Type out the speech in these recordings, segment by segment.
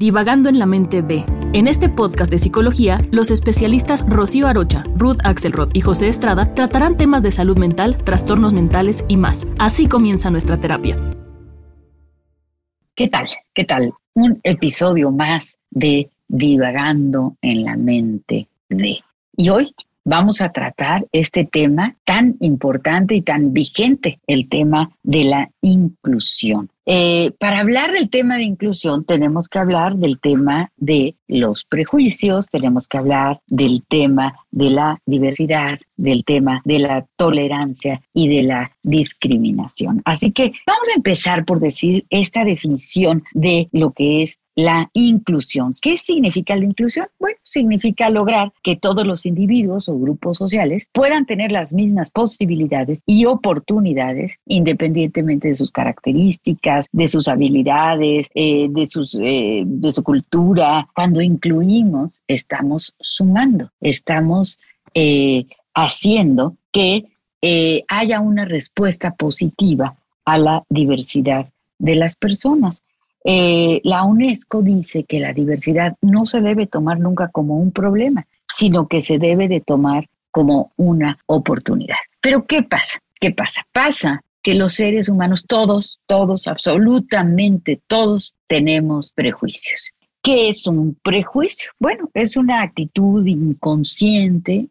Divagando en la mente de. En este podcast de psicología, los especialistas Rocío Arocha, Ruth Axelrod y José Estrada tratarán temas de salud mental, trastornos mentales y más. Así comienza nuestra terapia. ¿Qué tal? ¿Qué tal? Un episodio más de Divagando en la mente de. Y hoy vamos a tratar este tema tan importante y tan vigente, el tema de la inclusión. Eh, para hablar del tema de inclusión tenemos que hablar del tema de los prejuicios, tenemos que hablar del tema de la diversidad, del tema de la tolerancia y de la discriminación. Así que vamos a empezar por decir esta definición de lo que es la inclusión. ¿Qué significa la inclusión? Bueno, significa lograr que todos los individuos o grupos sociales puedan tener las mismas posibilidades y oportunidades independientemente de sus características, de sus habilidades, eh, de, sus, eh, de su cultura. Cuando incluimos, estamos sumando, estamos eh, haciendo que haya una respuesta positiva a la diversidad de las personas. Eh, la UNESCO dice que la diversidad no se debe tomar nunca como un problema, sino que se debe de tomar como una oportunidad. Pero ¿qué pasa? ¿Qué pasa? Pasa que los seres humanos, todos, todos, absolutamente todos, tenemos prejuicios. ¿Qué es un prejuicio? Bueno, es una actitud inconsciente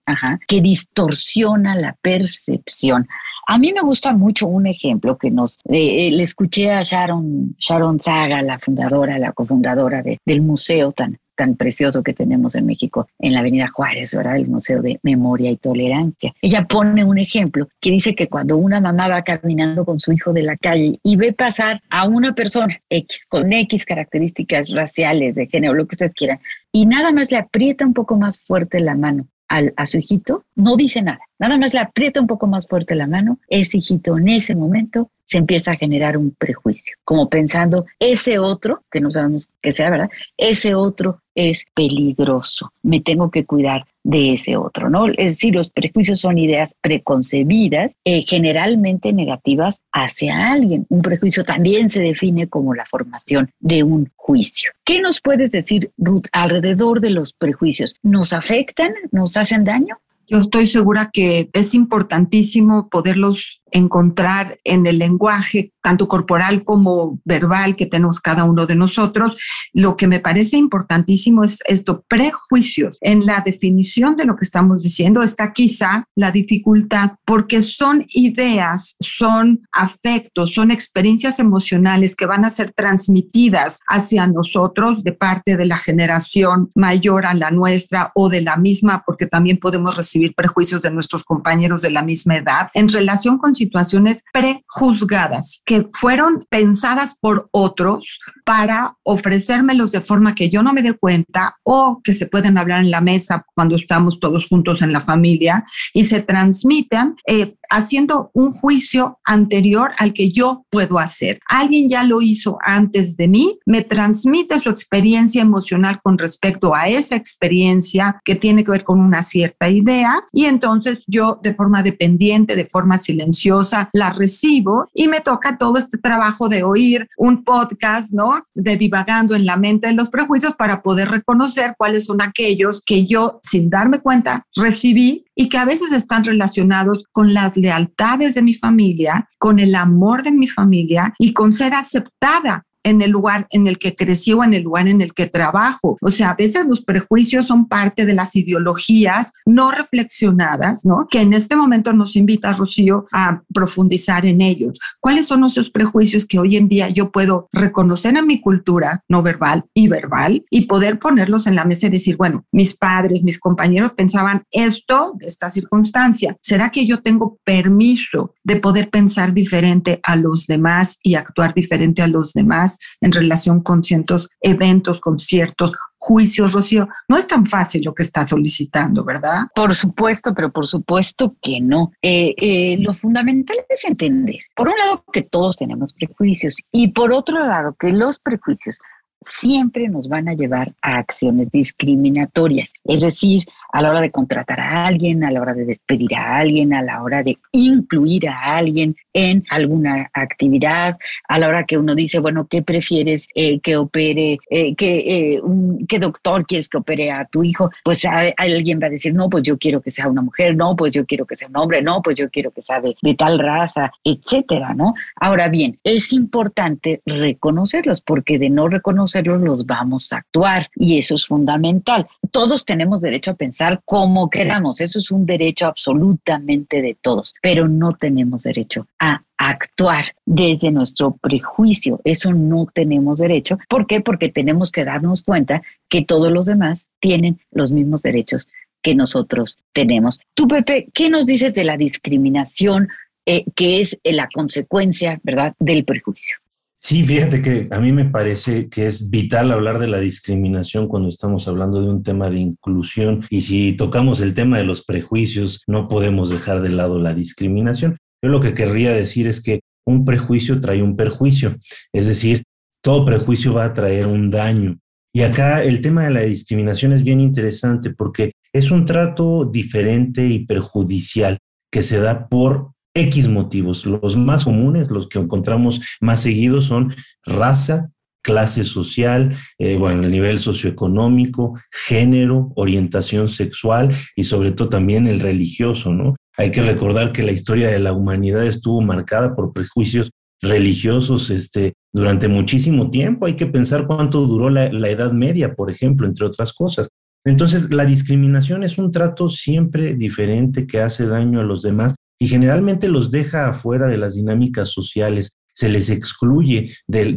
que distorsiona la percepción. A mí me gusta mucho un ejemplo que nos eh, eh, le escuché a Sharon, Sharon Saga, la fundadora, la cofundadora del museo tan, tan precioso que tenemos en México, en la Avenida Juárez, ¿verdad? El Museo de Memoria y Tolerancia. Ella pone un ejemplo que dice que cuando una mamá va caminando con su hijo de la calle y ve pasar a una persona X, con X características raciales, de género, lo que usted quiera, y nada más le aprieta un poco más fuerte la mano a su hijito, no dice nada, nada más le aprieta un poco más fuerte la mano, ese hijito en ese momento se empieza a generar un prejuicio, como pensando, ese otro, que no sabemos que sea verdad, ese otro es peligroso, me tengo que cuidar de ese otro, ¿no? Es decir, los prejuicios son ideas preconcebidas, eh, generalmente negativas hacia alguien. Un prejuicio también se define como la formación de un juicio. ¿Qué nos puedes decir, Ruth, alrededor de los prejuicios? ¿Nos afectan? ¿Nos hacen daño? Yo estoy segura que es importantísimo poderlos encontrar en el lenguaje, tanto corporal como verbal que tenemos cada uno de nosotros. Lo que me parece importantísimo es esto, prejuicios. En la definición de lo que estamos diciendo está quizá la dificultad porque son ideas, son afectos, son experiencias emocionales que van a ser transmitidas hacia nosotros de parte de la generación mayor a la nuestra o de la misma, porque también podemos recibir prejuicios de nuestros compañeros de la misma edad en relación con situaciones prejuzgadas que fueron pensadas por otros para ofrecérmelos de forma que yo no me dé cuenta o que se pueden hablar en la mesa cuando estamos todos juntos en la familia y se transmitan eh, haciendo un juicio anterior al que yo puedo hacer. Alguien ya lo hizo antes de mí, me transmite su experiencia emocional con respecto a esa experiencia que tiene que ver con una cierta idea y entonces yo de forma dependiente, de forma silenciosa, la recibo y me toca todo este trabajo de oír un podcast, ¿no? De divagando en la mente de los prejuicios para poder reconocer cuáles son aquellos que yo, sin darme cuenta, recibí y que a veces están relacionados con las lealtades de mi familia, con el amor de mi familia y con ser aceptada en el lugar en el que crecí o en el lugar en el que trabajo. O sea, a veces los prejuicios son parte de las ideologías no reflexionadas, ¿no? Que en este momento nos invita, Rocío, a profundizar en ellos. ¿Cuáles son esos prejuicios que hoy en día yo puedo reconocer en mi cultura no verbal y verbal y poder ponerlos en la mesa y decir, bueno, mis padres, mis compañeros pensaban esto de esta circunstancia. ¿Será que yo tengo permiso de poder pensar diferente a los demás y actuar diferente a los demás en relación con ciertos eventos, con ciertos juicios, Rocío? No es tan fácil lo que está solicitando, ¿verdad? Por supuesto, pero por supuesto que no. Eh, eh, lo fundamental es entender, por un lado, que todos tenemos prejuicios y por otro lado, que los prejuicios siempre nos van a llevar a acciones discriminatorias. Es decir, a la hora de contratar a alguien, a la hora de despedir a alguien, a la hora de incluir a alguien en alguna actividad, a la hora que uno dice, bueno, ¿qué prefieres eh, que opere? Eh, eh, ¿Qué doctor quieres que opere a tu hijo? Pues alguien va a decir, no, pues yo quiero que sea una mujer, no, pues yo quiero que sea un hombre, no, pues yo quiero que sea de, de tal raza, etcétera, ¿no? Ahora bien, es importante reconocerlos porque de no reconocer los vamos a actuar y eso es fundamental. Todos tenemos derecho a pensar como queramos, eso es un derecho absolutamente de todos, pero no tenemos derecho a actuar desde nuestro prejuicio. Eso no tenemos derecho. ¿Por qué? Porque tenemos que darnos cuenta que todos los demás tienen los mismos derechos que nosotros tenemos. Tú, Pepe, ¿qué nos dices de la discriminación eh, que es la consecuencia, ¿verdad?, del prejuicio. Sí, fíjate que a mí me parece que es vital hablar de la discriminación cuando estamos hablando de un tema de inclusión y si tocamos el tema de los prejuicios, no podemos dejar de lado la discriminación. Yo lo que querría decir es que un prejuicio trae un perjuicio, es decir, todo prejuicio va a traer un daño. Y acá el tema de la discriminación es bien interesante porque es un trato diferente y perjudicial que se da por X motivos. Los más comunes, los que encontramos más seguidos son raza, clase social, eh, bueno, el nivel socioeconómico, género, orientación sexual y sobre todo también el religioso, ¿no? Hay que recordar que la historia de la humanidad estuvo marcada por prejuicios religiosos este, durante muchísimo tiempo. Hay que pensar cuánto duró la, la Edad Media, por ejemplo, entre otras cosas. Entonces, la discriminación es un trato siempre diferente que hace daño a los demás y generalmente los deja afuera de las dinámicas sociales, se les excluye de,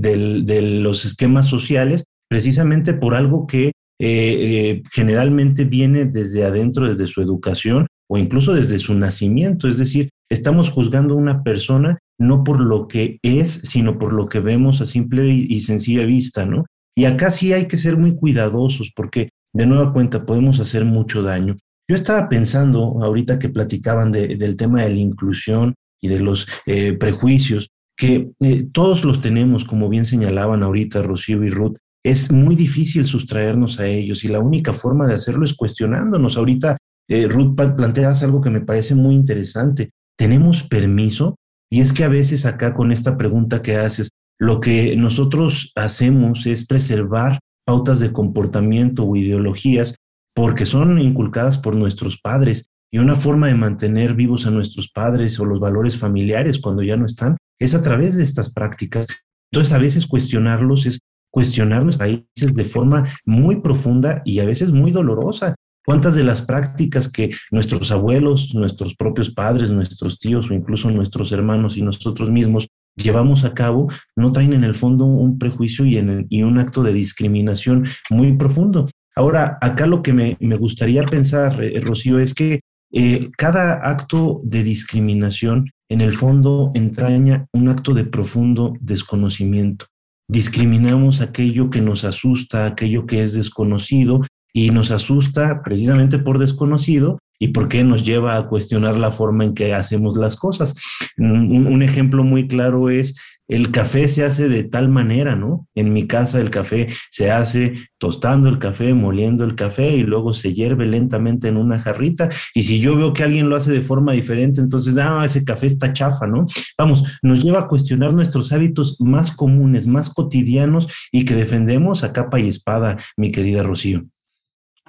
los esquemas sociales precisamente por algo que eh, eh, generalmente viene desde adentro, desde su educación o incluso desde su nacimiento. Es decir, estamos juzgando a una persona no por lo que es, sino por lo que vemos a simple y, sencilla vista, ¿no? Y acá sí hay que ser muy cuidadosos porque de nueva cuenta podemos hacer mucho daño. Yo estaba pensando ahorita que platicaban del tema de la inclusión y de los eh, prejuicios, que eh, todos los tenemos, como bien señalaban ahorita Rocío y Ruth, es muy difícil sustraernos a ellos y la única forma de hacerlo es cuestionándonos. Ahorita eh, Ruth planteas algo que me parece muy interesante. ¿Tenemos permiso? Y es que a veces acá con esta pregunta que haces, lo que nosotros hacemos es preservar pautas de comportamiento o ideologías porque son inculcadas por nuestros padres y una forma de mantener vivos a nuestros padres o los valores familiares cuando ya no están es a través de estas prácticas. Entonces a veces cuestionarlos es cuestionar nuestras raíces de forma muy profunda y a veces muy dolorosa. ¿Cuántas de las prácticas que nuestros abuelos, nuestros propios padres, nuestros tíos o incluso nuestros hermanos y nosotros mismos llevamos a cabo no traen en el fondo un prejuicio y, y un acto de discriminación muy profundo? Ahora, acá lo que me, gustaría pensar, eh, Rocío, es que eh, cada acto de discriminación en el fondo entraña un acto de profundo desconocimiento. Discriminamos aquello que nos asusta, aquello que es desconocido y nos asusta precisamente por desconocido y por qué nos lleva a cuestionar la forma en que hacemos las cosas. un ejemplo muy claro es el café se hace de tal manera, ¿no? En mi casa el café se hace tostando el café, moliendo el café y luego se hierve lentamente en una jarrita. Y si yo veo que alguien lo hace de forma diferente, entonces, ah, ese café está chafa, ¿no? Vamos, nos lleva a cuestionar nuestros hábitos más comunes, más cotidianos y que defendemos a capa y espada, mi querida Rocío.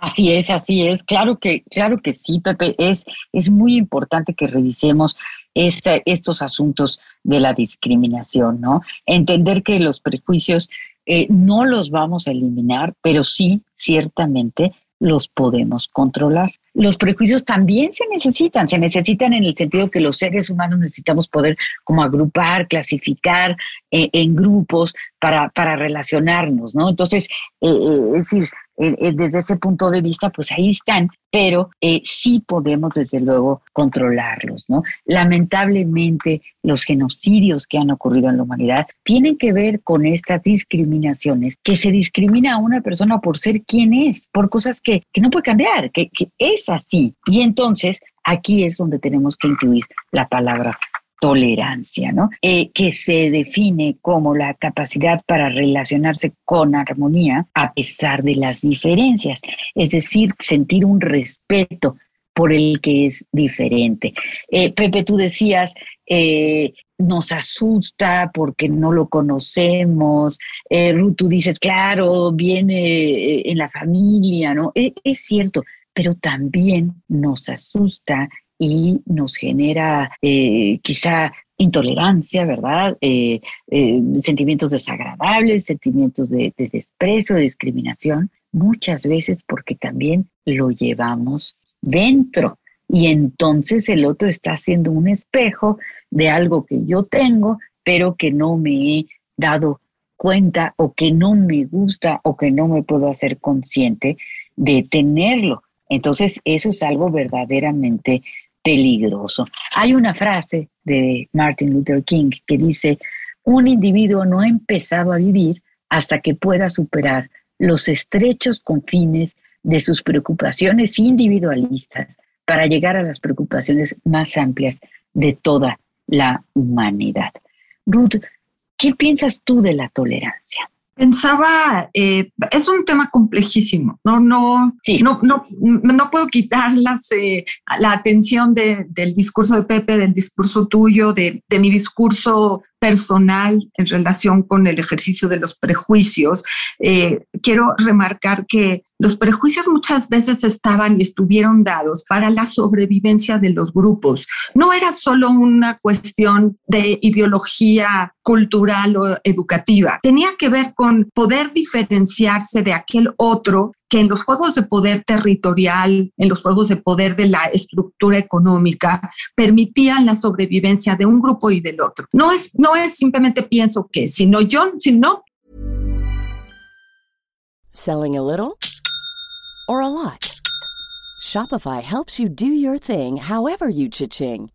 Así es, así es. Claro que, claro que sí, Pepe. Es, es muy importante que revisemos estos asuntos de la discriminación, ¿no? Entender que los prejuicios eh, no los vamos a eliminar, pero sí, ciertamente, los podemos controlar. Los prejuicios también se necesitan, se necesitan en el sentido que los seres humanos necesitamos poder como agrupar, clasificar eh, en grupos para, para relacionarnos, ¿no? Entonces, eh, es decir, eh, eh, desde ese punto de vista, pues ahí están, pero eh, sí podemos desde luego controlarlos. Lamentablemente, los genocidios que han ocurrido en la humanidad tienen que ver con estas discriminaciones, que se discrimina a una persona por ser quien es, por cosas que, que no puede cambiar, que, que es así. Y entonces, aquí es donde tenemos que incluir la palabra tolerancia, ¿no? Eh, que se define como la capacidad para relacionarse con armonía a pesar de las diferencias, es decir, sentir un respeto por el que es diferente. Eh, Pepe, tú decías, eh, nos asusta porque no lo conocemos. Ruth, tú dices, claro, viene en la familia, ¿no? es cierto, pero también nos asusta y nos genera eh, quizá intolerancia, ¿verdad? Eh, eh, sentimientos desagradables, sentimientos de, de desprecio, de discriminación, muchas veces porque también lo llevamos dentro. Y entonces el otro está haciendo un espejo de algo que yo tengo, pero que no me he dado cuenta o que no me gusta o que no me puedo hacer consciente de tenerlo. Entonces eso es algo verdaderamente peligroso. Hay una frase de Martin Luther King que dice, un individuo no ha empezado a vivir hasta que pueda superar los estrechos confines de sus preocupaciones individualistas para llegar a las preocupaciones más amplias de toda la humanidad. Ruth, ¿qué piensas tú de la tolerancia? Pensaba, eh, es un tema complejísimo, no, no, no, no, no puedo quitar eh, la atención del discurso de Pepe, del discurso tuyo, de, de mi discurso personal en relación con el ejercicio de los prejuicios. Eh, quiero remarcar que los prejuicios muchas veces estaban y estuvieron dados para la sobrevivencia de los grupos. No era solo una cuestión de ideología cultural o educativa, tenía que ver con poder diferenciarse de aquel otro que en los juegos de poder territorial, en los juegos de poder de la estructura económica, permitían la sobrevivencia de un grupo y del otro. No es, no es simplemente pienso que, sino yo, sino. Selling a little or a lot. Shopify helps you do your thing however you cha-ching.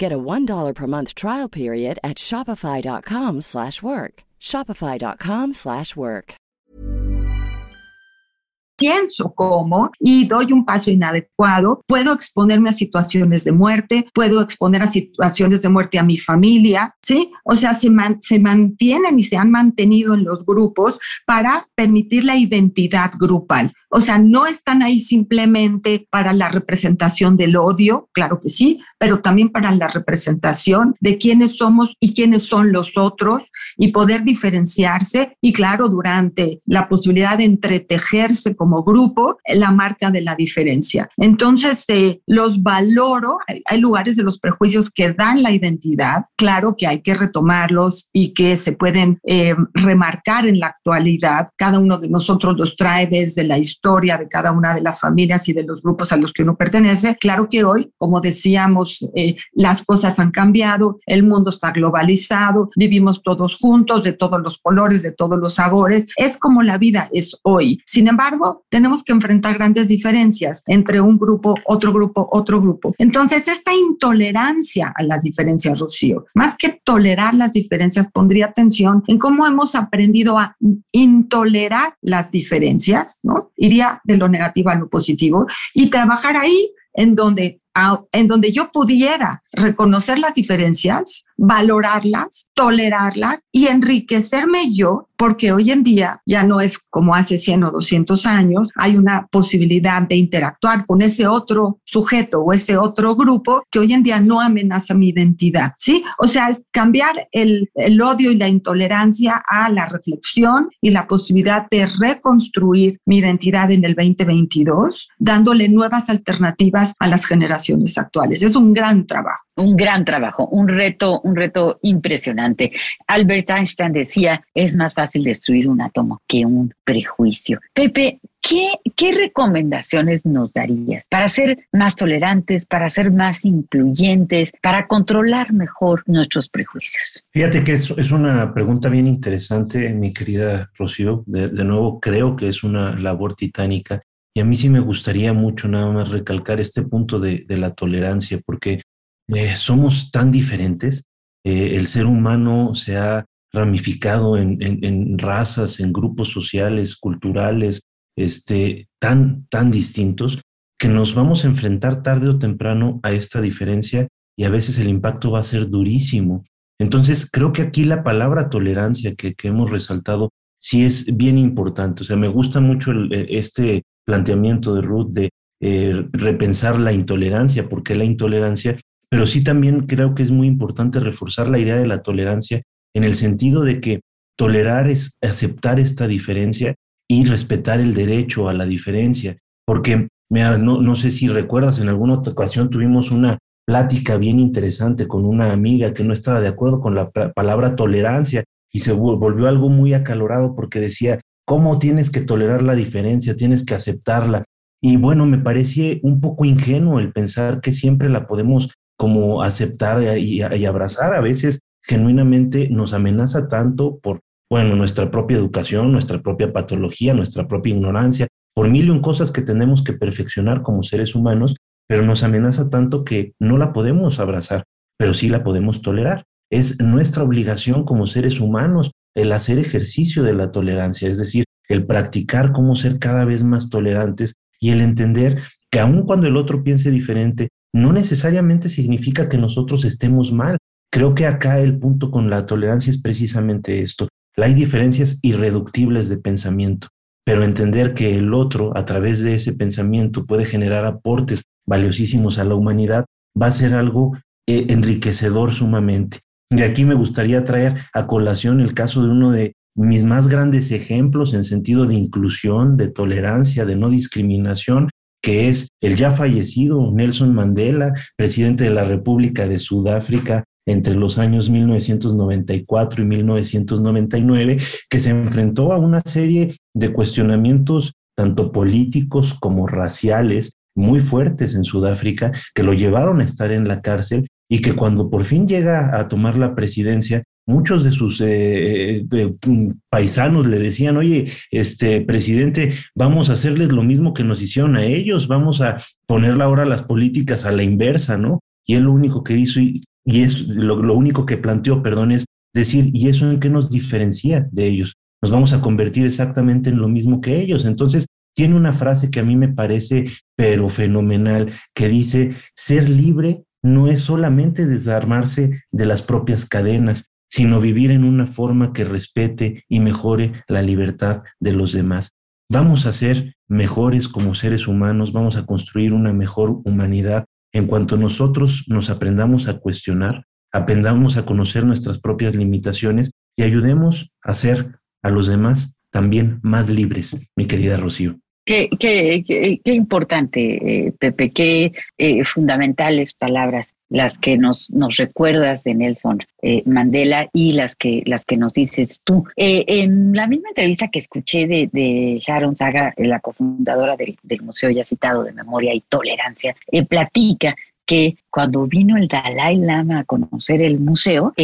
Get a $1 per month trial period at shopify.com/work. shopify.com/work. Pienso cómo y doy un paso inadecuado, puedo exponerme a situaciones de muerte, puedo exponer a situaciones de muerte a mi familia, ¿sí? O sea, se, se mantienen y se han mantenido en los grupos para permitir la identidad grupal. O sea, no están ahí simplemente para la representación del odio, claro que sí, pero también para la representación de quiénes somos y quiénes son los otros y poder diferenciarse y claro, durante la posibilidad de entretejerse como grupo, la marca de la diferencia. Entonces, eh, los valoro, hay, lugares de los prejuicios que dan la identidad, claro que hay que retomarlos y que se pueden eh, remarcar en la actualidad, cada uno de nosotros los trae desde la historia de cada una de las familias y de los grupos a los que uno pertenece. Claro que hoy, como decíamos, eh, las cosas han cambiado, el mundo está globalizado, vivimos todos juntos, de todos los colores, de todos los sabores. Es como la vida es hoy. Sin embargo, tenemos que enfrentar grandes diferencias entre un grupo, otro grupo, otro grupo. Entonces, esta intolerancia a las diferencias, Rocío, más que tolerar las diferencias, pondría atención en cómo hemos aprendido a intolerar las diferencias, ¿no? iría de lo negativo a lo positivo y trabajar ahí en donde, en donde yo pudiera reconocer las diferencias, valorarlas, tolerarlas y enriquecerme yo, porque hoy en día ya no es como hace 100 o 200 años, hay una posibilidad de interactuar con ese otro sujeto o ese otro grupo que hoy en día no amenaza mi identidad, ¿sí? O sea, es cambiar el, el odio y la intolerancia a la reflexión y la posibilidad de reconstruir mi identidad en el 2022, dándole nuevas alternativas a las generaciones actuales. Es un gran trabajo. Un gran trabajo, un reto, un reto impresionante. Albert Einstein decía, es más fácil destruir un átomo que un prejuicio. Pepe, ¿Qué, ¿Qué, recomendaciones nos darías para ser más tolerantes, para ser más incluyentes, para controlar mejor nuestros prejuicios? Fíjate que es, es una pregunta bien interesante, mi querida Rocío. De, de, nuevo, creo que es una labor titánica y a mí sí me gustaría mucho nada más recalcar este punto de, de la tolerancia, porque eh, somos tan diferentes. Eh, el ser humano se ha ramificado en, razas, en grupos sociales, culturales, este, tan, tan distintos, que nos vamos a enfrentar tarde o temprano a esta diferencia y a veces el impacto va a ser durísimo. Entonces, creo que aquí la palabra tolerancia que, hemos resaltado sí es bien importante. O sea, me gusta mucho el, este planteamiento de Ruth de eh, repensar la intolerancia, porque la intolerancia pero sí también creo que es muy importante reforzar la idea de la tolerancia en el sentido de que tolerar es aceptar esta diferencia y respetar el derecho a la diferencia, porque mira, no, no sé si recuerdas, en alguna ocasión tuvimos una plática bien interesante con una amiga que no estaba de acuerdo con la palabra tolerancia y se volvió algo muy acalorado porque decía, ¿cómo tienes que tolerar la diferencia? Tienes que aceptarla. Y bueno, me parecía un poco ingenuo el pensar que siempre la podemos como aceptar y, abrazar. A veces genuinamente nos amenaza tanto por, bueno, nuestra propia educación, nuestra propia patología, nuestra propia ignorancia, por mil y un cosas que tenemos que perfeccionar como seres humanos, pero nos amenaza tanto que no la podemos abrazar, pero sí la podemos tolerar. Es nuestra obligación como seres humanos el hacer ejercicio de la tolerancia, es decir, el practicar cómo ser cada vez más tolerantes y el entender que aun cuando el otro piense diferente, no necesariamente significa que nosotros estemos mal. Creo que acá el punto con la tolerancia es precisamente esto. Hay diferencias irreductibles de pensamiento, pero entender que el otro, a través de ese pensamiento, puede generar aportes valiosísimos a la humanidad, va a ser algo eh, enriquecedor sumamente. De aquí me gustaría traer a colación el caso de uno de mis más grandes ejemplos en sentido de inclusión, de tolerancia, de no discriminación, que es el ya fallecido Nelson Mandela, presidente de la República de Sudáfrica entre los años 1994 y 1999, que se enfrentó a una serie de cuestionamientos tanto políticos como raciales muy fuertes en Sudáfrica, que lo llevaron a estar en la cárcel y que cuando por fin llega a tomar la presidencia, muchos de sus eh, eh, paisanos le decían, oye, este presidente, vamos a hacerles lo mismo que nos hicieron a ellos, vamos a ponerle ahora las políticas a la inversa, ¿no? Y él lo único que hizo, y, y es lo, lo único que planteó, perdón, es decir, ¿y eso en qué nos diferencia de ellos? Nos vamos a convertir exactamente en lo mismo que ellos. Entonces, tiene una frase que a mí me parece pero fenomenal, que dice, ser libre no es solamente desarmarse de las propias cadenas, sino vivir en una forma que respete y mejore la libertad de los demás. Vamos a ser mejores como seres humanos, vamos a construir una mejor humanidad en cuanto nosotros nos aprendamos a cuestionar, aprendamos a conocer nuestras propias limitaciones y ayudemos a ser a los demás también más libres, mi querida Rocío. Qué, qué, qué, qué importante, eh, Pepe, qué eh, fundamentales palabras las que nos, nos recuerdas de Nelson eh, Mandela y las que, las que nos dices tú. Eh, en la misma entrevista que escuché de, Sharon Saga, la cofundadora del, Museo ya citado de Memoria y Tolerancia, platica que cuando vino el Dalai Lama a conocer el museo,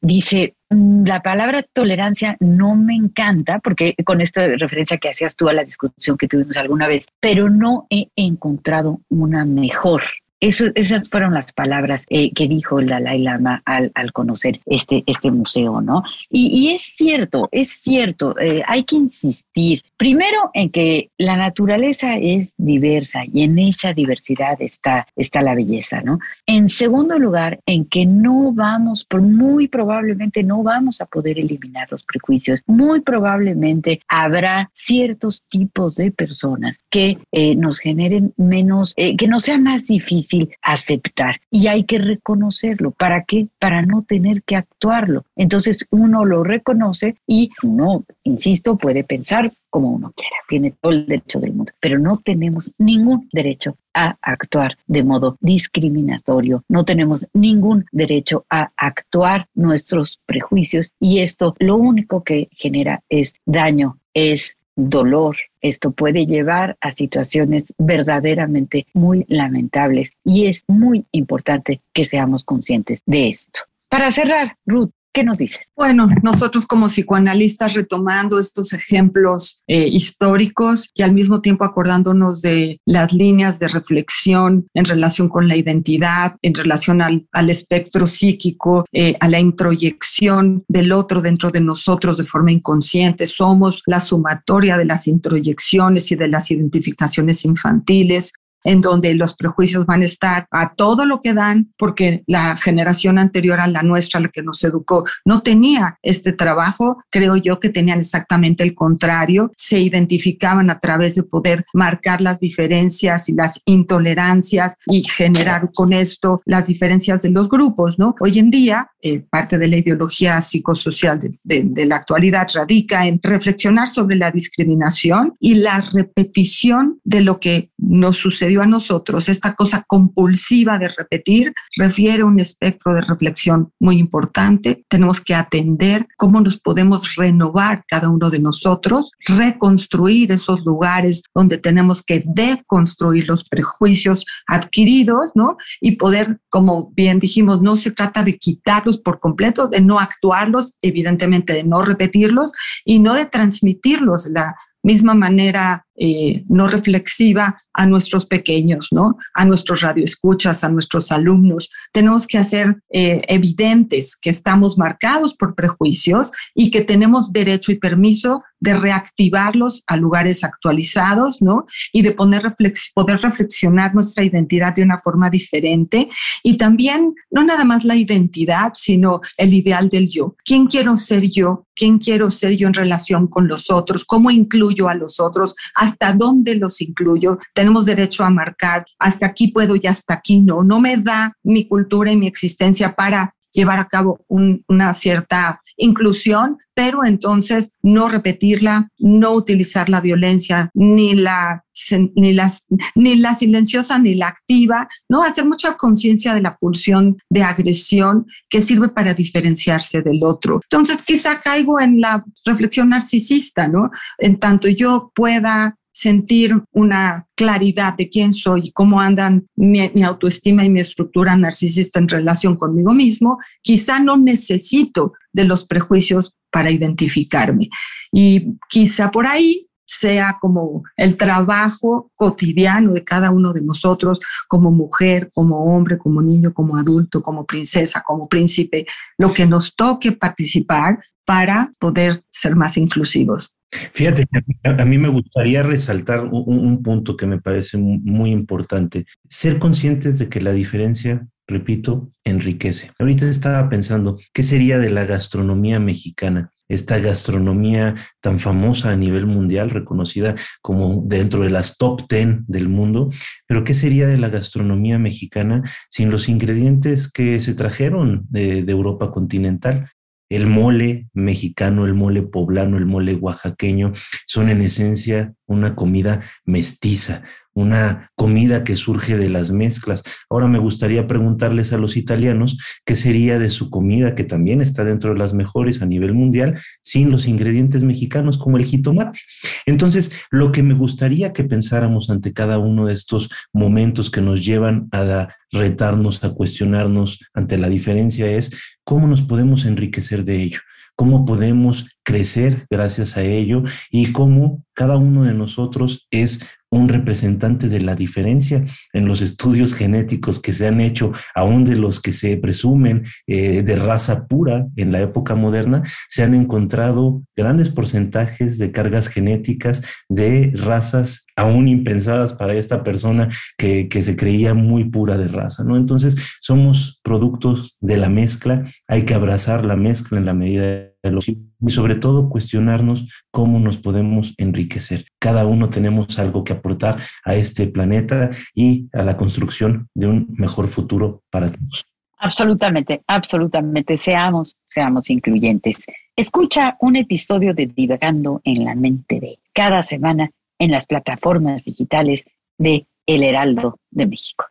dice, la palabra tolerancia no me encanta, porque con esta referencia que hacías tú a la discusión que tuvimos alguna vez, pero no he encontrado una mejor Eso, esas fueron las palabras eh, que dijo el Dalai Lama al, al conocer este, este museo, ¿no? Y, es cierto, es cierto, eh, hay que insistir primero en que la naturaleza es diversa y en esa diversidad está, está la belleza, ¿no? En segundo lugar, en que no vamos, muy probablemente no vamos a poder eliminar los prejuicios, muy probablemente habrá ciertos tipos de personas que eh, nos generen menos, que nos sea más difícil aceptar y hay que reconocerlo. ¿Para qué? Para no tener que actuarlo. Entonces uno lo reconoce y uno, insisto, puede pensar como uno quiera, tiene todo el derecho del mundo, pero no tenemos ningún derecho a actuar de modo discriminatorio, no tenemos ningún derecho a actuar nuestros prejuicios y esto lo único que genera es daño, es dolor. Esto puede llevar a situaciones verdaderamente muy lamentables y es muy importante que seamos conscientes de esto. Para cerrar, Ruth, ¿Qué nos dices? Bueno, nosotros como psicoanalistas retomando estos ejemplos eh, históricos y al mismo tiempo acordándonos de las líneas de reflexión en relación con la identidad, en relación al, espectro psíquico, eh, a la introyección del otro dentro de nosotros de forma inconsciente. Somos la sumatoria de las introyecciones y de las identificaciones infantiles en donde los prejuicios van a estar a todo lo que dan, porque la generación anterior a la nuestra, la que nos educó, no tenía este trabajo. Creo yo que tenían exactamente el contrario. Se identificaban a través de poder marcar las diferencias y las intolerancias y generar con esto las diferencias de los grupos, ¿no? Hoy en día, eh, parte de la ideología psicosocial de, de la actualidad radica en reflexionar sobre la discriminación y la repetición de lo que nos sucedió a nosotros, esta cosa compulsiva de repetir, refiere un espectro de reflexión muy importante. Tenemos que atender cómo nos podemos renovar cada uno de nosotros, reconstruir esos lugares donde tenemos que deconstruir los prejuicios adquiridos, ¿no? Y poder, como bien dijimos, no se trata de quitarlos por completo, de no actuarlos, evidentemente de no repetirlos y no de transmitirlos la misma manera eh, no reflexiva a nuestros pequeños, ¿no? A nuestros radioescuchas, a nuestros alumnos. Tenemos que hacer eh, evidentes que estamos marcados por prejuicios y que tenemos derecho y permiso de reactivarlos a lugares actualizados, ¿no? Y de poder reflexionar nuestra identidad de una forma diferente. Y también, no nada más la identidad, sino el ideal del yo. ¿Quién quiero ser yo? ¿Quién quiero ser yo en relación con los otros? ¿Cómo incluyo a los otros? Hasta dónde los incluyo. Tenemos derecho a marcar hasta aquí puedo y hasta aquí no. No me da mi cultura y mi existencia para llevar a cabo una cierta inclusión, pero entonces no repetirla, no utilizar la violencia, ni la, ni, las, ni la silenciosa ni la activa, ¿no? Hacer mucha conciencia de la pulsión de agresión que sirve para diferenciarse del otro. Entonces quizá caigo en la reflexión narcisista, ¿no? En tanto yo pueda sentir una claridad de quién soy y cómo andan mi, autoestima y mi estructura narcisista en relación conmigo mismo, quizá no necesito de los prejuicios para identificarme. Y quizá por ahí sea como el trabajo cotidiano de cada uno de nosotros, como mujer, como hombre, como niño, como adulto, como princesa, como príncipe, lo que nos toque participar para poder ser más inclusivos. Fíjate, a, mí me gustaría resaltar un, punto que me parece muy importante. Ser conscientes de que la diferencia, repito, enriquece. Ahorita estaba pensando, ¿qué sería de la gastronomía mexicana? Esta gastronomía tan famosa a nivel mundial, reconocida como dentro de las top 10 del mundo, pero ¿qué sería de la gastronomía mexicana sin los ingredientes que se trajeron de Europa continental? El mole mexicano, el mole poblano, el mole oaxaqueño son en esencia una comida mestiza, una comida que surge de las mezclas. Ahora me gustaría preguntarles a los italianos qué sería de su comida, que también está dentro de las mejores a nivel mundial, sin los ingredientes mexicanos como el jitomate. Entonces, lo que me gustaría que pensáramos ante cada uno de estos momentos que nos llevan a retarnos, a cuestionarnos ante la diferencia es cómo nos podemos enriquecer de ello cómo podemos crecer gracias a ello y cómo cada uno de nosotros es un representante de la diferencia en los estudios genéticos que se han hecho, aún de los que se presumen eh, de raza pura en la época moderna, se han encontrado grandes porcentajes de cargas genéticas de razas aún impensadas para esta persona que, que se creía muy pura de raza, ¿no? Entonces, somos productos de la mezcla, hay que abrazar la mezcla en la medida y sobre todo cuestionarnos cómo nos podemos enriquecer. Cada uno tenemos algo que aportar a este planeta y a la construcción de un mejor futuro para todos. Absolutamente, absolutamente. Seamos, seamos incluyentes. Escucha un episodio de Divagando en la mente de cada semana en las plataformas digitales de El Heraldo de México.